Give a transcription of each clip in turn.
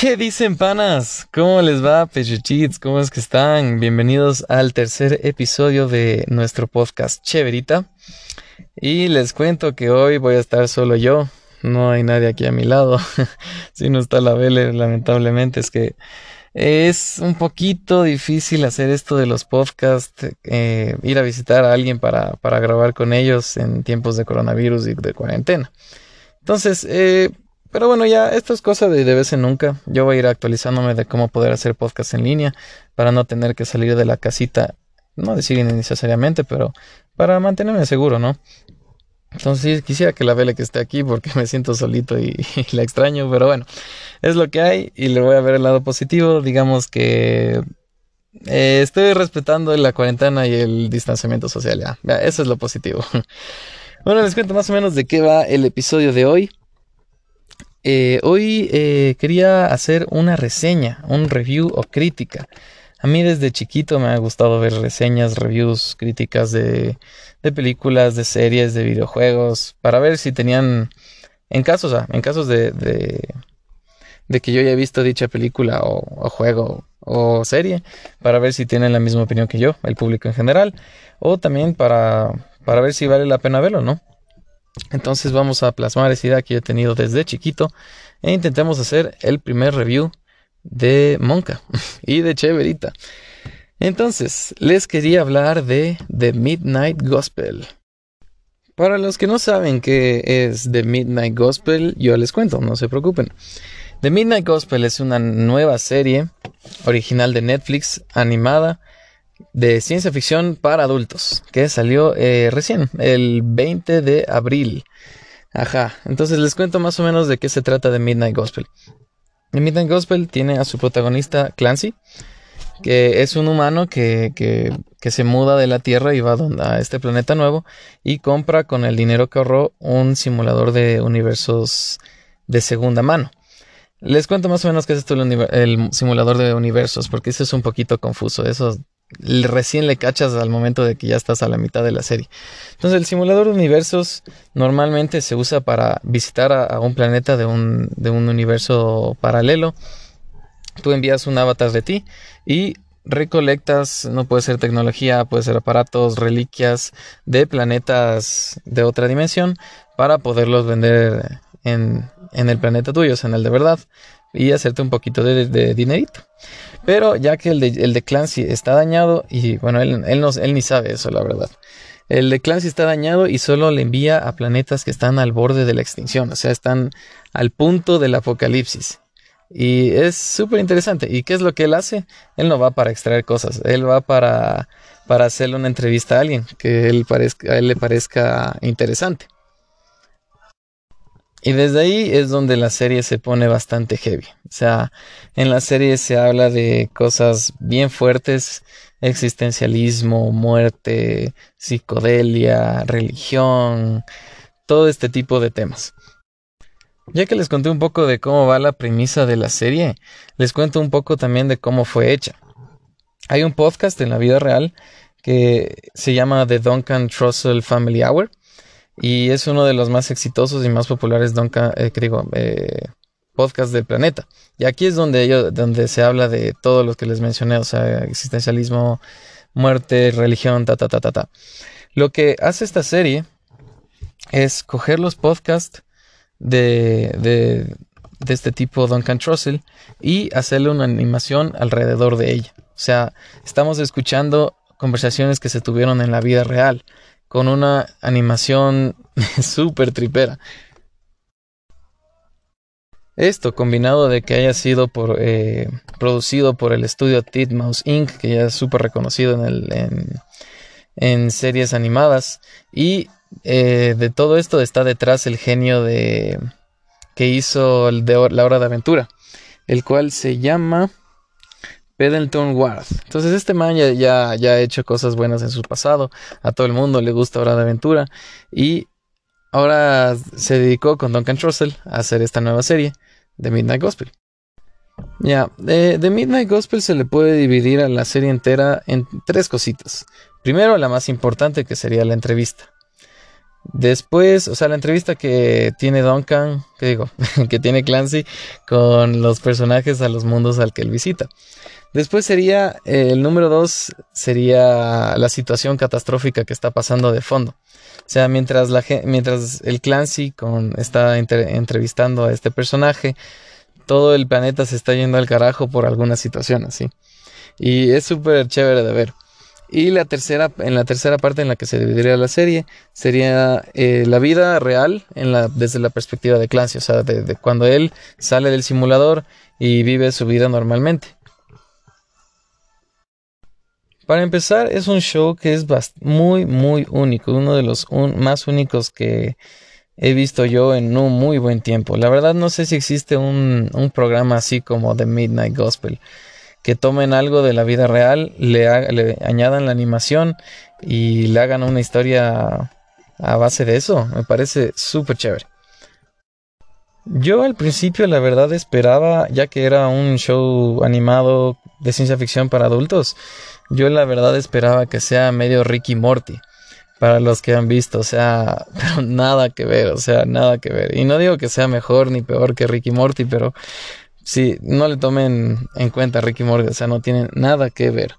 ¿Qué dicen panas? ¿Cómo les va, pechuchits? ¿Cómo es que están? Bienvenidos al tercer episodio de nuestro podcast Cheverita. Y les cuento que hoy voy a estar solo yo. No hay nadie aquí a mi lado. si no está la Vele, lamentablemente es que es un poquito difícil hacer esto de los podcasts, eh, ir a visitar a alguien para, para grabar con ellos en tiempos de coronavirus y de cuarentena. Entonces, eh, pero bueno, ya esto es cosa de de vez en nunca. Yo voy a ir actualizándome de cómo poder hacer podcast en línea para no tener que salir de la casita, no decir necesariamente, pero para mantenerme seguro, ¿no? Entonces quisiera que la vele que esté aquí porque me siento solito y, la extraño, pero bueno, es lo que hay y le voy a ver el lado positivo. Digamos que eh, estoy respetando la cuarentena y el distanciamiento social, ya, ya, eso es lo positivo. bueno, les cuento más o menos de qué va el episodio de hoy. Eh, hoy eh, quería hacer una reseña, un review o crítica. A mí desde chiquito me ha gustado ver reseñas, reviews, críticas de, películas, de series, de videojuegos, para ver si tenían, en casos, en casos de, de, de, que yo haya visto dicha película o, o juego o serie, para ver si tienen la misma opinión que yo, el público en general, o también para, para ver si vale la pena verlo, ¿no? Entonces vamos a plasmar esa idea que yo he tenido desde chiquito e intentemos hacer el primer review de Monka y de Cheverita. Entonces, les quería hablar de The Midnight Gospel. Para los que no saben qué es The Midnight Gospel, yo les cuento, no se preocupen. The Midnight Gospel es una nueva serie original de Netflix, animada, de ciencia ficción para adultos, que salió eh, recién, el 20 de abril. Ajá, entonces les cuento más o menos de qué se trata de Midnight Gospel. Midnight Gospel tiene a su protagonista Clancy, que es un humano que, que, que, se muda de la Tierra y va a este planeta nuevo y compra con el dinero que ahorró un simulador de universos de segunda mano. Les cuento más o menos qué es esto el, el simulador de universos, porque eso es un poquito confuso. Eso recién le cachas al momento de que ya estás a la mitad de la serie. Entonces el simulador de universos normalmente se usa para visitar a, un planeta de un, de un universo paralelo. Tú envías un avatar de ti y recolectas, no puede ser tecnología, puede ser aparatos, reliquias de planetas de otra dimensión para poderlos vender en, en el planeta tuyo, en el de verdad, y hacerte un poquito de, de dinerito. Pero ya que el de, el de Clancy está dañado, y bueno, él, él, ni sabe eso, la verdad. El de Clancy está dañado y solo le envía a planetas que están al borde de la extinción, o sea, están al punto del apocalipsis. Y es súper interesante. ¿Y qué es lo que él hace? Él no va para extraer cosas, él va para, para hacerle una entrevista a alguien que él parezca, a él le parezca interesante. Y desde ahí es donde la serie se pone bastante heavy. O sea, en la serie se habla de cosas bien fuertes, existencialismo, muerte, psicodelia, religión, todo este tipo de temas. Ya que les conté un poco de cómo va la premisa de la serie, les cuento un poco también de cómo fue hecha. Hay un podcast en la vida real que se llama The Duncan Trussell Family Hour y es uno de los más exitosos y más populares Duncan, eh, digo, eh, podcast del planeta. Y aquí es donde, ellos, donde se habla de todo lo que les mencioné, o sea, existencialismo, muerte, religión, ta, ta, ta, ta, ta. Lo que hace esta serie es coger los podcasts de, de, de este tipo Duncan Trussell y hacerle una animación alrededor de ella. O sea, estamos escuchando conversaciones que se tuvieron en la vida real con una animación súper tripera. Esto combinado de que haya sido eh, producido por el estudio Titmouse Inc., que ya es súper reconocido en, el, en, series animadas, y eh, de todo esto está detrás el genio de que hizo La Hora de Aventura, el cual se llama Pendleton Ward. Entonces este man ya, ya, ya, ha hecho cosas buenas en su pasado. A todo el mundo le gusta Hora de Aventura. Y ahora se dedicó con Duncan Trussell a hacer esta nueva serie de Midnight Gospel. Ya, de, de, Midnight Gospel se le puede dividir a la serie entera en tres cositas. Primero, la más importante que sería la entrevista. Después, o sea, la entrevista que tiene Duncan, que digo, que tiene Clancy con los personajes a los mundos al que él visita. Después sería, eh, el número dos sería la situación catastrófica que está pasando de fondo. O sea, mientras, la, mientras el Clancy con, está entrevistando a este personaje, todo el planeta se está yendo al carajo por alguna situación así. Y es súper chévere de ver. Y la tercera, en la tercera parte en la que se dividiría la serie sería eh, la vida real en la, desde la perspectiva de Clancy, o sea, de, cuando él sale del simulador y vive su vida normalmente. Para empezar, es un show que es muy, muy único, uno de los más únicos que he visto yo en un muy buen tiempo. La verdad no sé si existe un, programa así como The Midnight Gospel que tomen algo de la vida real, le, le añadan la animación y le hagan una historia a base de eso. Me parece súper chévere. Yo al principio la verdad esperaba, ya que era un show animado de ciencia ficción para adultos, yo la verdad esperaba que sea medio Ricky Morty. Para los que han visto, o sea, pero nada que ver, o sea, nada que ver. Y no digo que sea mejor ni peor que Ricky Morty, pero Sí, no le tomen en cuenta Ricky Morty, o sea, no tienen nada que ver.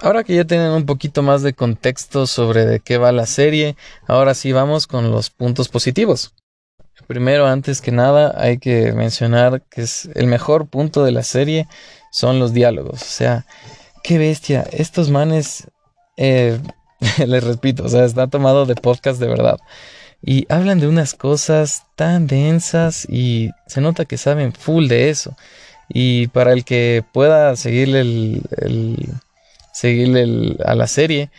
Ahora que ya tienen un poquito más de contexto sobre de qué va la serie, ahora sí vamos con los puntos positivos. Primero, antes que nada, hay que mencionar que es el mejor punto de la serie son los diálogos. O sea, qué bestia. Estos manes, eh, les repito, o sea, está tomado de podcast de verdad y hablan de unas cosas tan densas y se nota que saben full de eso. Y para el que pueda seguirle el, seguirle a la serie,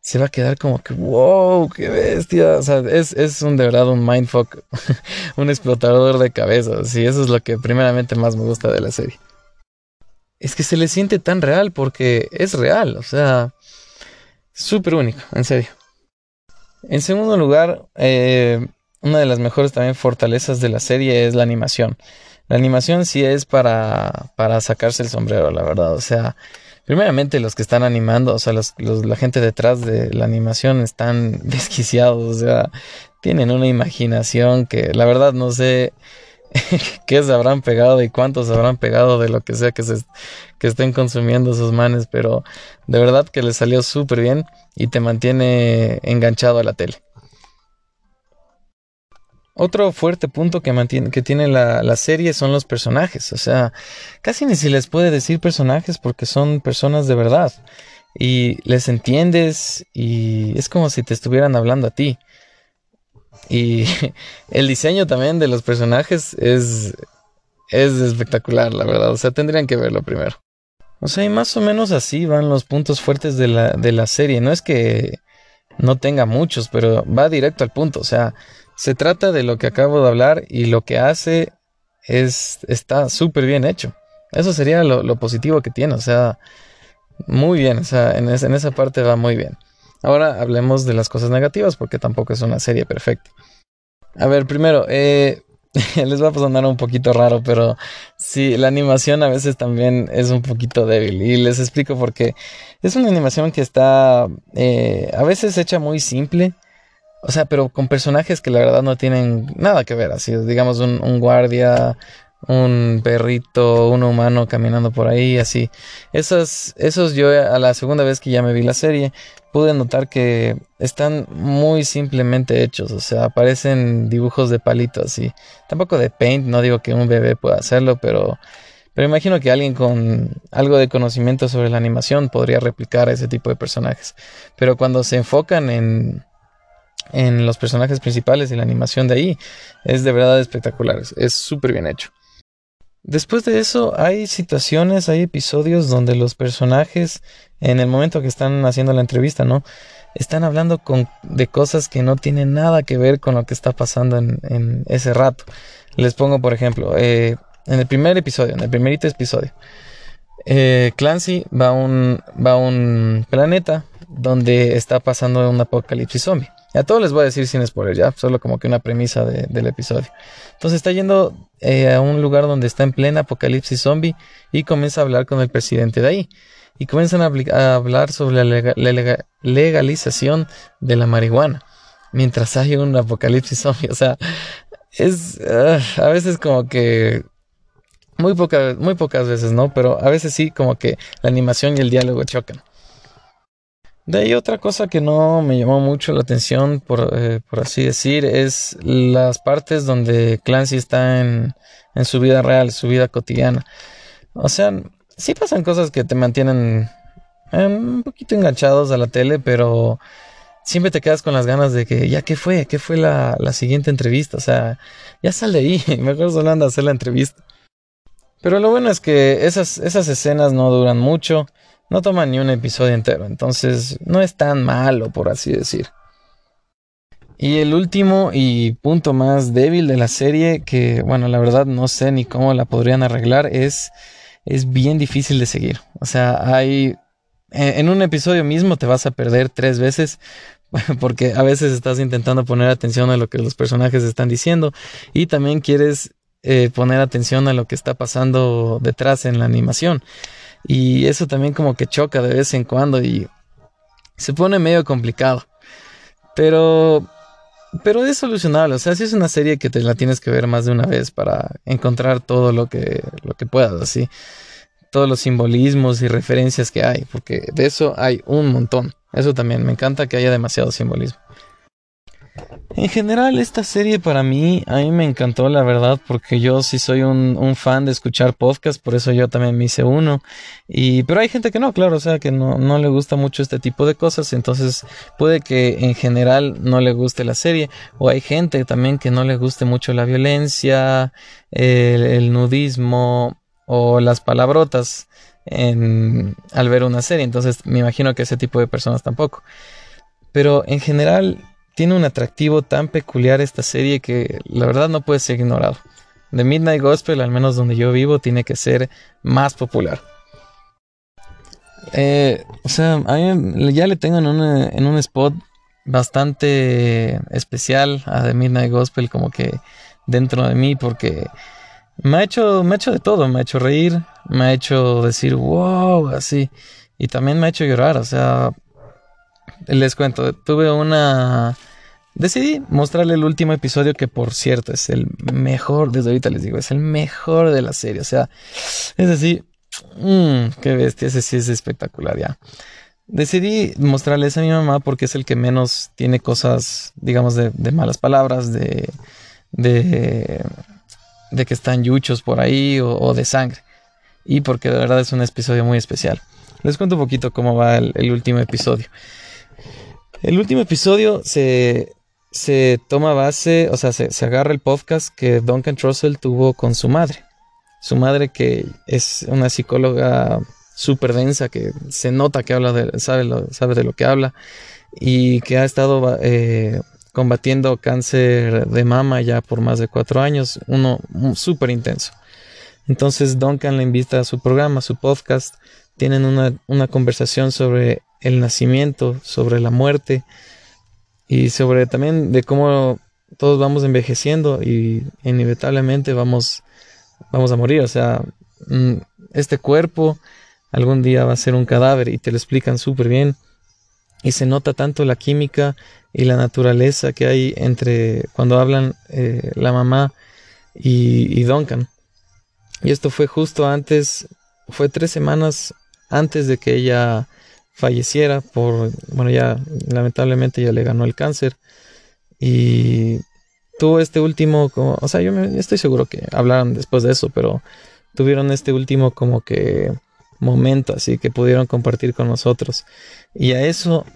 se va a quedar como que, wow, qué bestia. O sea, es, es un de verdad un mindfuck, un explotador de cabezas. Y eso es lo que primeramente más me gusta de la serie. Es que se le siente tan real porque es real, o sea, súper único, en serio. En segundo lugar, eh, una de las mejores también fortalezas de la serie es la animación. La animación sí es para, para sacarse el sombrero, la verdad. O sea, primeramente los que están animando, o sea, la gente detrás de la animación están desquiciados, o sea, tienen una imaginación que la verdad no sé qué se habrán pegado y cuántos habrán pegado de lo que sea que, se, que estén consumiendo esos manes, pero de verdad que les salió súper bien y te mantiene enganchado a la tele. Otro fuerte punto que, mantiene, que tiene la, la, serie son los personajes. O sea, casi ni se les puede decir personajes porque son personas de verdad. Y les entiendes y es como si te estuvieran hablando a ti. Y el diseño también de los personajes es, es espectacular, la verdad. O sea, tendrían que verlo primero. O sea, y más o menos así van los puntos fuertes de la, de la serie. No es que no tenga muchos, pero va directo al punto. O sea, se trata de lo que acabo de hablar y lo que hace es, está súper bien hecho. Eso sería lo, positivo que tiene. O sea, muy bien. O sea, en, en esa parte va muy bien. Ahora hablemos de las cosas negativas porque tampoco es una serie perfecta. A ver, primero, eh, les va a sonar un poquito raro, pero sí, la animación a veces también es un poquito débil. Y les explico por qué. Es una animación que está eh, a veces hecha muy simple. O sea, pero con personajes que la verdad no tienen nada que ver. Así, digamos, un, un guardia, un perrito, un humano caminando por ahí, así. Esos, esos yo a la segunda vez que ya me vi la serie, pude notar que están muy simplemente hechos, o sea, parecen dibujos de palitos, así. Tampoco de paint, no digo que un bebé pueda hacerlo, pero, pero imagino que alguien con algo de conocimiento sobre la animación podría replicar ese tipo de personajes. Pero cuando se enfocan en, en los personajes principales y la animación de ahí, es de verdad espectacular, es súper bien hecho. Después de eso hay situaciones, hay episodios donde los personajes, en el momento que están haciendo la entrevista, ¿no? Están hablando con, de cosas que no tienen nada que ver con lo que está pasando en, ese rato. Les pongo, por ejemplo, eh, en el primer episodio, en el primerito episodio, eh, Clancy va un, va a un planeta donde está pasando un apocalipsis zombie. A todos les voy a decir sin spoiler, ya, solo como que una premisa del episodio. Entonces está yendo eh, a un lugar donde está en plena apocalipsis zombie y comienza a hablar con el presidente de ahí. Y comienzan a, hablar sobre la legalización de la marihuana. mientras hay un apocalipsis zombie. O sea, es ah, a veces como que muy, poca, muy pocas veces, ¿no? Pero a veces sí, como que la animación y el diálogo chocan. De ahí otra cosa que no me llamó mucho la atención, por, eh, por así decir, es las partes donde Clancy está en, en su vida real, su vida cotidiana. O sea, sí pasan cosas que te mantienen eh, un poquito enganchados a la tele, pero siempre te quedas con las ganas de que, ya, ¿qué fue? ¿Qué fue la, siguiente entrevista? O sea, ya sale ahí, mejor solo anda a hacer la entrevista. Pero lo bueno es que esas escenas no duran mucho, no toman ni un episodio entero, entonces no es tan malo, por así decir. Y el último y punto más débil de la serie, que bueno, la verdad no sé ni cómo la podrían arreglar, es, es bien difícil de seguir. O sea, hay... En un episodio mismo te vas a perder tres veces porque a veces estás intentando poner atención a lo que los personajes están diciendo y también quieres eh, poner atención a lo que está pasando detrás en la animación. Y eso también como que choca de vez en cuando y se pone medio complicado. Pero pero es solucionable, o sea, si es una serie que te la tienes que ver más de una vez para encontrar todo lo que lo que puedas, así. Todos los simbolismos y referencias que hay, porque de eso hay un montón. Eso también me encanta que haya demasiado simbolismo. En general, esta serie para mí, a mí me encantó, la verdad, porque yo sí soy un, fan de escuchar podcasts, por eso yo también me hice uno. Y, pero hay gente que no, claro, o sea, que no, le gusta mucho este tipo de cosas, entonces puede que en general no le guste la serie, o hay gente también que no le guste mucho la violencia, el, nudismo o las palabrotas en, al ver una serie, entonces me imagino que ese tipo de personas tampoco. Pero en general tiene un atractivo tan peculiar esta serie que la verdad no puede ser ignorado. The Midnight Gospel, al menos donde yo vivo, tiene que ser más popular. Eh, o sea, a mí ya le tengo en un, spot bastante especial a The Midnight Gospel, como que dentro de mí, porque me ha hecho, me ha hecho de todo, me ha hecho reír, me ha hecho decir wow, así, y también me ha hecho llorar, o sea, les cuento, tuve una... Decidí mostrarle el último episodio que por cierto es el mejor, desde ahorita les digo, es el mejor de la serie. O sea, es así, mmm, qué bestia, ese sí es espectacular ya. Decidí mostrarles a mi mamá porque es el que menos tiene cosas, digamos, de, malas palabras, de, de, de, que están yuchos por ahí o, de sangre. Y porque de verdad es un episodio muy especial. Les cuento un poquito cómo va el último episodio. El último episodio se, se toma base, o sea, se, agarra el podcast que Duncan Trussell tuvo con su madre. Su madre que es una psicóloga súper densa, que se nota que habla de, sabe, sabe de lo que habla y que ha estado eh, combatiendo cáncer de mama ya por más de cuatro años, uno súper intenso. Entonces Duncan le invita a su programa, a su podcast, tienen una, una conversación sobre el nacimiento, sobre la muerte y sobre también de cómo todos vamos envejeciendo y inevitablemente vamos, vamos a morir. O sea, mm, este cuerpo algún día va a ser un cadáver y te lo explican súper bien. Y se nota tanto la química y la naturaleza que hay entre cuando hablan eh, la mamá y, y Duncan. Y esto fue justo antes, fue tres semanas antes de que ella falleciera por, bueno, ya lamentablemente ya le ganó el cáncer. Y tuvo este último, como, o sea, yo estoy seguro que hablaron después de eso, pero tuvieron este último como que momento así que pudieron compartir con nosotros. Y a eso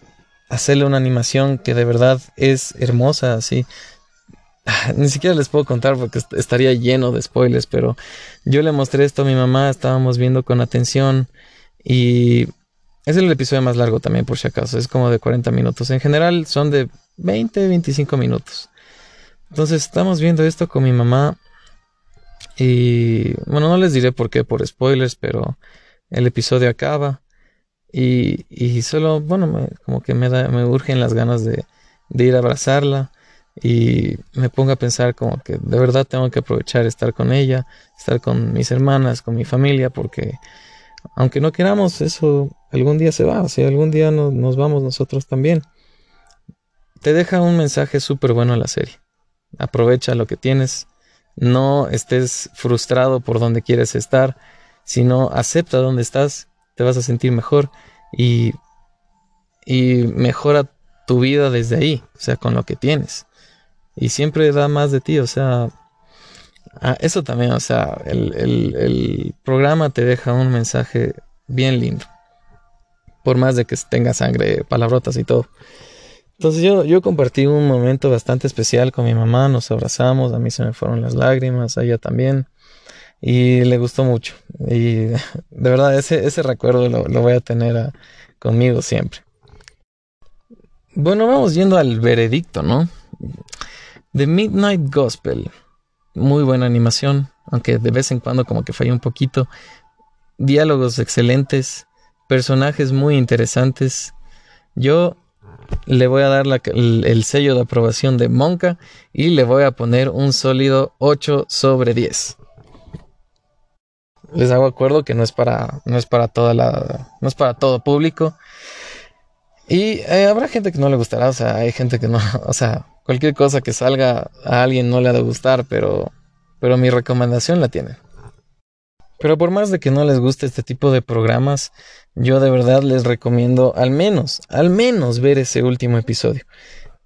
hacerle una animación que de verdad es hermosa así. Ni siquiera les puedo contar porque estaría lleno de spoilers, pero yo le mostré esto a mi mamá, estábamos viendo con atención y es el episodio más largo también, por si acaso. Es como de 40 minutos. En general son de 20, 25 minutos. Entonces estamos viendo esto con mi mamá. Y bueno, no les diré por qué, por spoilers, pero el episodio acaba. Y, y solo, bueno, como que me, da, me urgen las ganas de, de ir a abrazarla. Y me pongo a pensar como que de verdad tengo que aprovechar estar con ella, estar con mis hermanas, con mi familia, porque aunque no queramos, eso algún día se va, o sea, algún día nos vamos nosotros también. te deja un mensaje súper bueno la serie. Aprovecha lo que tienes, no estés frustrado por donde quieres estar, sino acepta donde estás, te vas a sentir mejor y, y mejora tu vida desde ahí, o sea, con lo que tienes. Y siempre da más de ti, o sea, ah, eso también, o sea, el, el programa te deja un mensaje bien lindo. Por más de que tenga sangre, palabrotas y todo. Entonces yo, yo compartí un momento bastante especial con mi mamá, nos abrazamos, a mí se me fueron las lágrimas, a ella también, y le gustó mucho. Y de verdad, ese, ese recuerdo lo, voy a tener conmigo siempre. Bueno, vamos yendo al veredicto, ¿no? The Midnight Gospel. Muy buena animación, aunque de vez en cuando como que falla un poquito. Diálogos excelentes, personajes muy interesantes. Yo le voy a dar el, sello de aprobación de Monka y le voy a poner un sólido 8 sobre 10. Les hago acuerdo que no es para, no es para toda la, no es para todo público. Y eh, habrá gente que no le gustará, o sea, hay gente que no, o sea, cualquier cosa que salga a alguien no le ha de gustar, pero, pero mi recomendación la tiene. Pero por más de que no les guste este tipo de programas, yo de verdad les recomiendo al menos, al menos ver ese último episodio.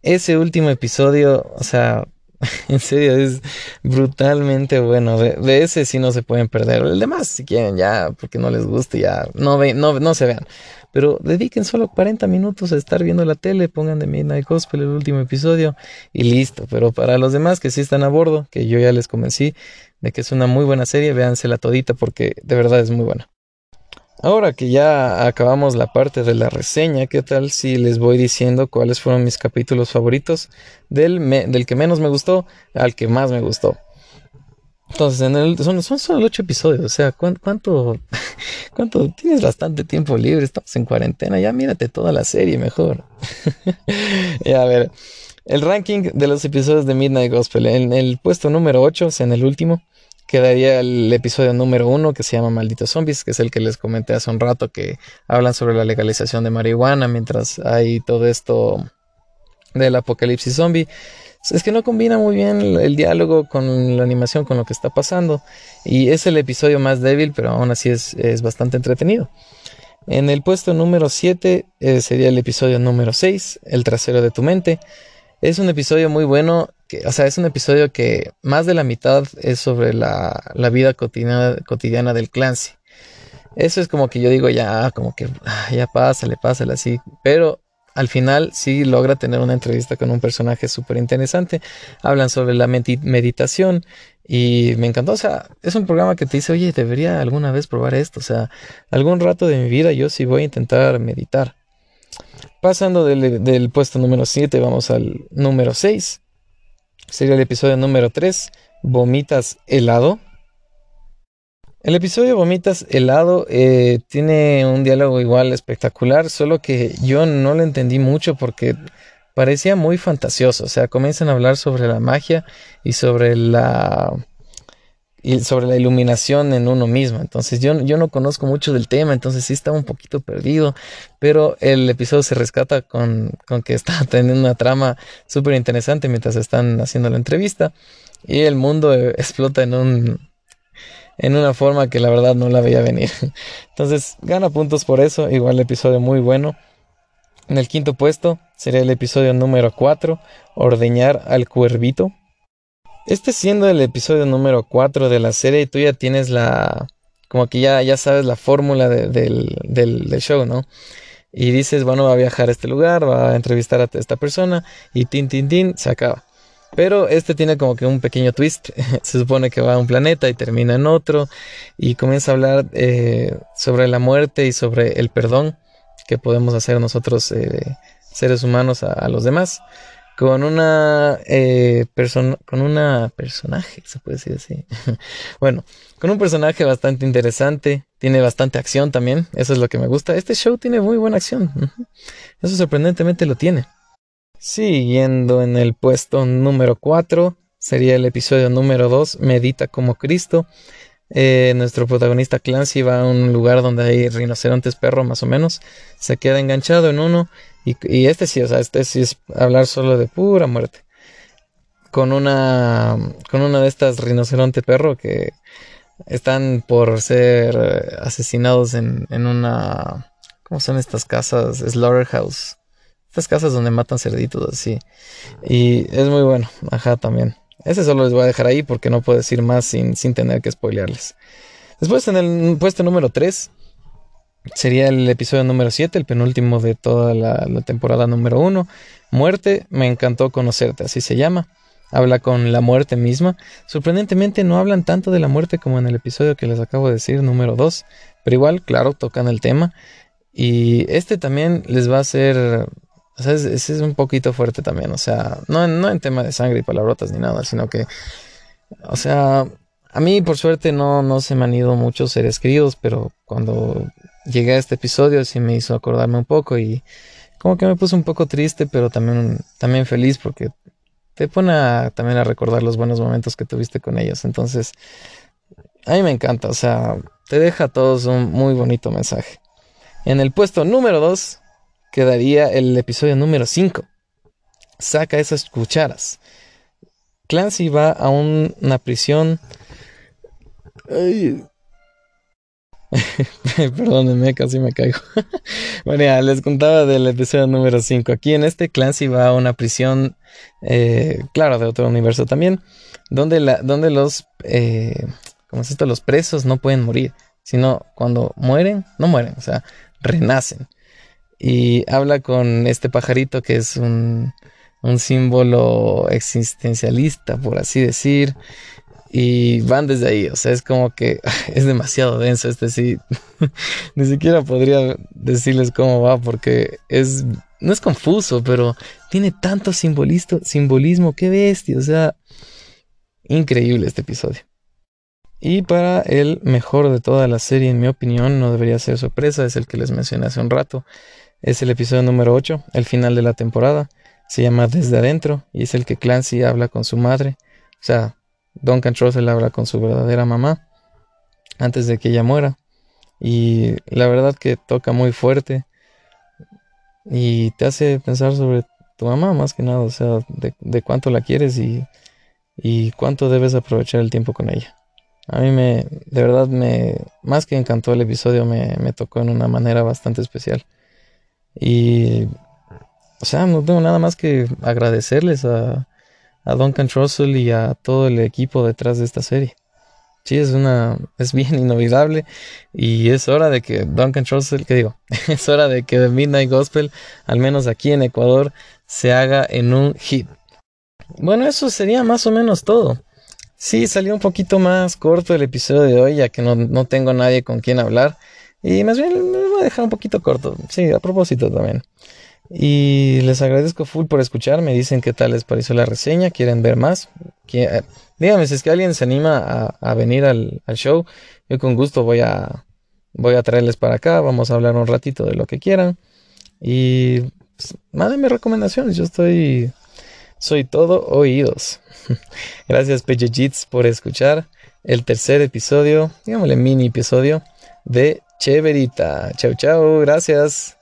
Ese último episodio, o sea, en serio, es brutalmente bueno. De, ese sí no se pueden perder. El demás, si quieren, ya, porque no les guste, ya, no, ve, no, no se vean. Pero dediquen solo 40 minutos a estar viendo la tele, pongan de Midnight Gospel el último episodio y listo. Pero para los demás que sí están a bordo, que yo ya les convencí, de que es una muy buena serie, véansela todita porque de verdad es muy buena. Ahora que ya acabamos la parte de la reseña, ¿qué tal si les voy diciendo cuáles fueron mis capítulos favoritos del, del que menos me gustó al que más me gustó? Entonces, en el, son, son solo ocho episodios, o sea, ¿cuánto, cuánto, tienes bastante tiempo libre? Estamos en cuarentena, ya mírate toda la serie mejor. ya, a ver, el ranking de los episodios de Midnight Gospel, en el puesto número 8, o sea, en el último, quedaría el episodio número uno que se llama Malditos Zombies, que es el que les comenté hace un rato que hablan sobre la legalización de marihuana mientras hay todo esto del apocalipsis zombie. Es que no combina muy bien el, diálogo con la animación, con lo que está pasando. Y es el episodio más débil, pero aún así es, bastante entretenido. En el puesto número 7 eh, sería el episodio número 6, El trasero de tu mente. Es un episodio muy bueno o sea, es un episodio que más de la mitad es sobre la, vida cotidiana, cotidiana del Clancy. Eso es como que yo digo, ya, como que ah, ya pásale, pásale así. Pero al final sí logra tener una entrevista con un personaje súper interesante. Hablan sobre la meditación y me encantó. O sea, es un programa que te dice, oye, debería alguna vez probar esto. O sea, algún rato de mi vida yo sí voy a intentar meditar. Pasando del, del puesto número 7, vamos al número 6 sería el episodio número 3, Vomitas helado. El episodio Vomitas helado eh, tiene un diálogo igual espectacular, solo que yo no lo entendí mucho porque parecía muy fantasioso. O sea, comienzan a hablar sobre la magia y sobre la y sobre la iluminación en uno mismo. Entonces yo, yo no conozco mucho del tema, entonces sí estaba un poquito perdido, pero el episodio se rescata con, con que está teniendo una trama súper interesante mientras están haciendo la entrevista y el mundo explota en un en una forma que la verdad no la veía venir. Entonces gana puntos por eso, igual episodio muy bueno. En el quinto puesto sería el episodio número 4, Ordeñar al Cuervito. Este siendo el episodio número 4 de la serie, tú ya tienes la. Como que ya, ya sabes la fórmula del, del, show, ¿no? Y dices, bueno, va a viajar a este lugar, va a entrevistar a esta persona, y tin, tin, tin, se acaba. Pero este tiene como que un pequeño twist. se supone que va a un planeta y termina en otro, y comienza a hablar eh, sobre la muerte y sobre el perdón que podemos hacer nosotros, eh, seres humanos, a los demás con una eh, persona, con una personaje, se puede decir así. bueno, con un personaje bastante interesante, tiene bastante acción también, eso es lo que me gusta. Este show tiene muy buena acción, eso sorprendentemente lo tiene. Siguiendo en el puesto número 4, sería el episodio número 2, Medita como Cristo. Eh, nuestro protagonista Clancy va a un lugar donde hay rinocerontes perro más o menos. Se queda enganchado en uno Y, este sí, o sea, este sí es hablar solo de pura muerte. Con una, con una de estas rinoceronte perro que están por ser asesinados en, en una, ¿cómo son estas casas? Slaughterhouse. Estas casas donde matan cerditos así. Y es muy bueno, ajá, también. Ese solo les voy a dejar ahí porque no puedo decir más sin, sin tener que spoilearles. Después en el puesto número 3 sería el episodio número 7, el penúltimo de toda la, temporada número 1. Muerte, me encantó conocerte, así se llama. Habla con la muerte misma. Sorprendentemente no hablan tanto de la muerte como en el episodio que les acabo de decir, número 2. Pero igual, claro, tocan el tema. Y este también les va a hacer... O sea, ese es, un poquito fuerte también. O sea, no, no en tema de sangre y palabrotas ni nada, sino que... O sea, a mí por suerte no, no se me han ido muchos seres queridos, pero cuando llegué a este episodio sí me hizo acordarme un poco y como que me puse un poco triste, pero también, también feliz porque te pone también a recordar los buenos momentos que tuviste con ellos. Entonces, a mí me encanta, o sea, te deja a todos un muy bonito mensaje. En el puesto número 2 quedaría el episodio número 5. Saca esas cucharas. Clancy va a una prisión. Ay, Perdónenme, casi me caigo. bueno, ya les contaba del episodio número 5. Aquí en este Clancy va a una prisión, eh, claro, de otro universo también, donde, la, donde los, eh, ¿cómo es esto? Los presos no pueden morir, sino cuando mueren, no mueren, o sea, renacen. Y habla con este pajarito que es un, un símbolo existencialista, por así decir y van desde ahí, o sea, es como que es demasiado denso este sí. Ni siquiera podría decirles cómo va porque es no es confuso, pero tiene tanto simbolismo, simbolismo, qué bestia, o sea, increíble este episodio. Y para el mejor de toda la serie, en mi opinión, no debería ser sorpresa, es el que les mencioné hace un rato. Es el episodio número 8, el final de la temporada. Se llama Desde Adentro y es el que Clancy habla con su madre. O sea, Duncan Trussell habla con su verdadera mamá antes de que ella muera. Y la verdad que toca muy fuerte y te hace pensar sobre tu mamá más que nada, o sea, de, cuánto la quieres y, cuánto debes aprovechar el tiempo con ella. A mí me, de verdad me, más que encantó el episodio, me tocó en una manera bastante especial. Y, o sea, no tengo nada más que agradecerles a, a Duncan Trussell y a todo el equipo detrás de esta serie. Sí, es una, es bien inolvidable y es hora de que Duncan Trussell, ¿qué digo? es hora de que The Midnight Gospel, al menos aquí en Ecuador, se haga en un hit. Bueno, eso sería más o menos todo. Sí, salió un poquito más corto el episodio de hoy, ya que no, no tengo nadie con quien hablar. Y más bien me voy a dejar un poquito corto. Sí, a propósito también. Y les agradezco full por escuchar. Me dicen qué tal les pareció la reseña. ¿Quieren ver más? Eh, díganme si es que alguien se anima a, venir al, show. Yo con gusto voy a, voy a traerles para acá. Vamos a hablar un ratito de lo que quieran. Y pues, mándenme recomendaciones. Yo estoy. Soy todo oídos. Gracias, Pechechits, por escuchar el tercer episodio, digámosle mini episodio de Cheverita. Chau, chau. Gracias.